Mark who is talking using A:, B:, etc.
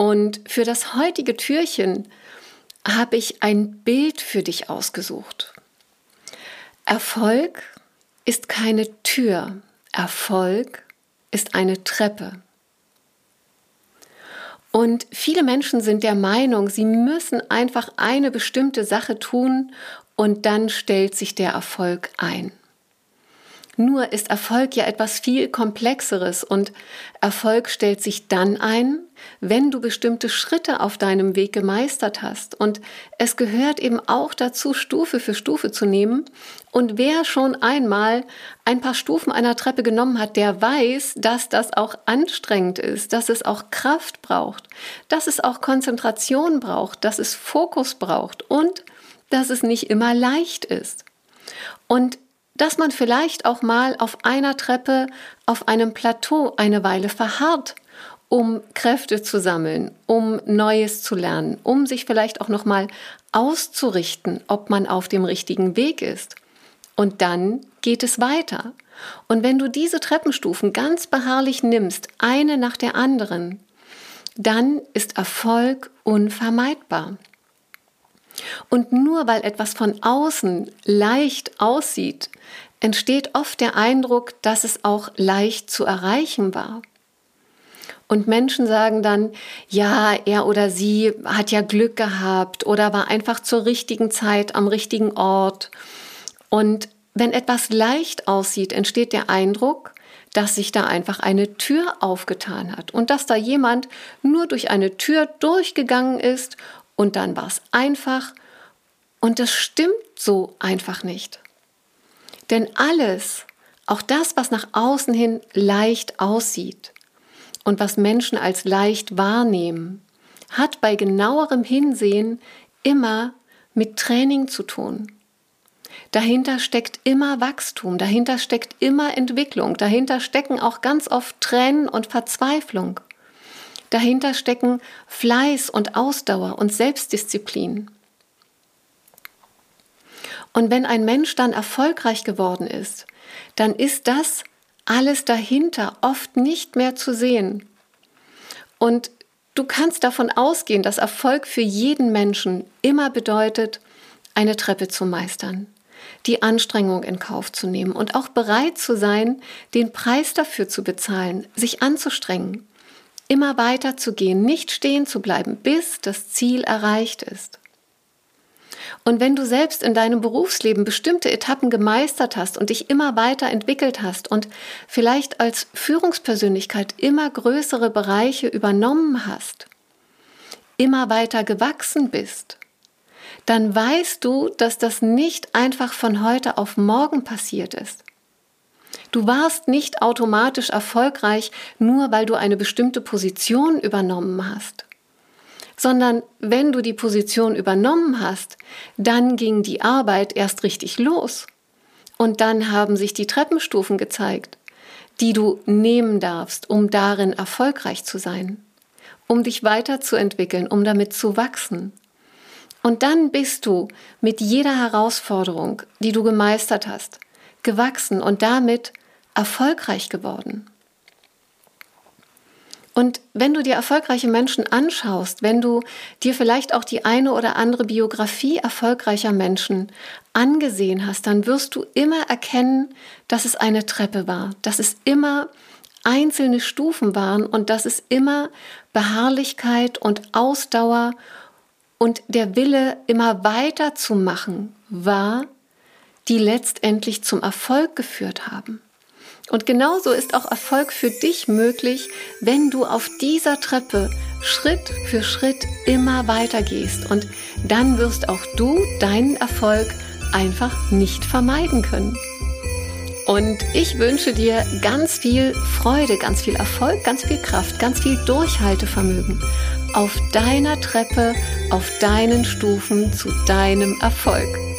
A: Und für das heutige Türchen habe ich ein Bild für dich ausgesucht. Erfolg ist keine Tür, Erfolg ist eine Treppe. Und viele Menschen sind der Meinung, sie müssen einfach eine bestimmte Sache tun und dann stellt sich der Erfolg ein. Nur ist Erfolg ja etwas viel komplexeres und Erfolg stellt sich dann ein, wenn du bestimmte Schritte auf deinem Weg gemeistert hast. Und es gehört eben auch dazu, Stufe für Stufe zu nehmen. Und wer schon einmal ein paar Stufen einer Treppe genommen hat, der weiß, dass das auch anstrengend ist, dass es auch Kraft braucht, dass es auch Konzentration braucht, dass es Fokus braucht und dass es nicht immer leicht ist. Und dass man vielleicht auch mal auf einer Treppe, auf einem Plateau eine Weile verharrt, um Kräfte zu sammeln, um Neues zu lernen, um sich vielleicht auch noch mal auszurichten, ob man auf dem richtigen Weg ist. Und dann geht es weiter. Und wenn du diese Treppenstufen ganz beharrlich nimmst, eine nach der anderen, dann ist Erfolg unvermeidbar. Und nur weil etwas von außen leicht aussieht, entsteht oft der Eindruck, dass es auch leicht zu erreichen war. Und Menschen sagen dann, ja, er oder sie hat ja Glück gehabt oder war einfach zur richtigen Zeit am richtigen Ort. Und wenn etwas leicht aussieht, entsteht der Eindruck, dass sich da einfach eine Tür aufgetan hat und dass da jemand nur durch eine Tür durchgegangen ist und dann war es einfach und das stimmt so einfach nicht. Denn alles, auch das, was nach außen hin leicht aussieht und was Menschen als leicht wahrnehmen, hat bei genauerem Hinsehen immer mit Training zu tun. Dahinter steckt immer Wachstum, dahinter steckt immer Entwicklung, dahinter stecken auch ganz oft Tränen und Verzweiflung. Dahinter stecken Fleiß und Ausdauer und Selbstdisziplin. Und wenn ein Mensch dann erfolgreich geworden ist, dann ist das alles dahinter oft nicht mehr zu sehen. Und du kannst davon ausgehen, dass Erfolg für jeden Menschen immer bedeutet, eine Treppe zu meistern, die Anstrengung in Kauf zu nehmen und auch bereit zu sein, den Preis dafür zu bezahlen, sich anzustrengen immer weiter zu gehen, nicht stehen zu bleiben, bis das Ziel erreicht ist. Und wenn du selbst in deinem Berufsleben bestimmte Etappen gemeistert hast und dich immer weiter entwickelt hast und vielleicht als Führungspersönlichkeit immer größere Bereiche übernommen hast, immer weiter gewachsen bist, dann weißt du, dass das nicht einfach von heute auf morgen passiert ist. Du warst nicht automatisch erfolgreich, nur weil du eine bestimmte Position übernommen hast, sondern wenn du die Position übernommen hast, dann ging die Arbeit erst richtig los. Und dann haben sich die Treppenstufen gezeigt, die du nehmen darfst, um darin erfolgreich zu sein, um dich weiterzuentwickeln, um damit zu wachsen. Und dann bist du mit jeder Herausforderung, die du gemeistert hast, gewachsen und damit erfolgreich geworden. Und wenn du dir erfolgreiche Menschen anschaust, wenn du dir vielleicht auch die eine oder andere Biografie erfolgreicher Menschen angesehen hast, dann wirst du immer erkennen, dass es eine Treppe war, dass es immer einzelne Stufen waren und dass es immer Beharrlichkeit und Ausdauer und der Wille, immer weiterzumachen war, die letztendlich zum Erfolg geführt haben. Und genauso ist auch Erfolg für dich möglich, wenn du auf dieser Treppe Schritt für Schritt immer weiter gehst. Und dann wirst auch du deinen Erfolg einfach nicht vermeiden können. Und ich wünsche dir ganz viel Freude, ganz viel Erfolg, ganz viel Kraft, ganz viel Durchhaltevermögen auf deiner Treppe, auf deinen Stufen zu deinem Erfolg.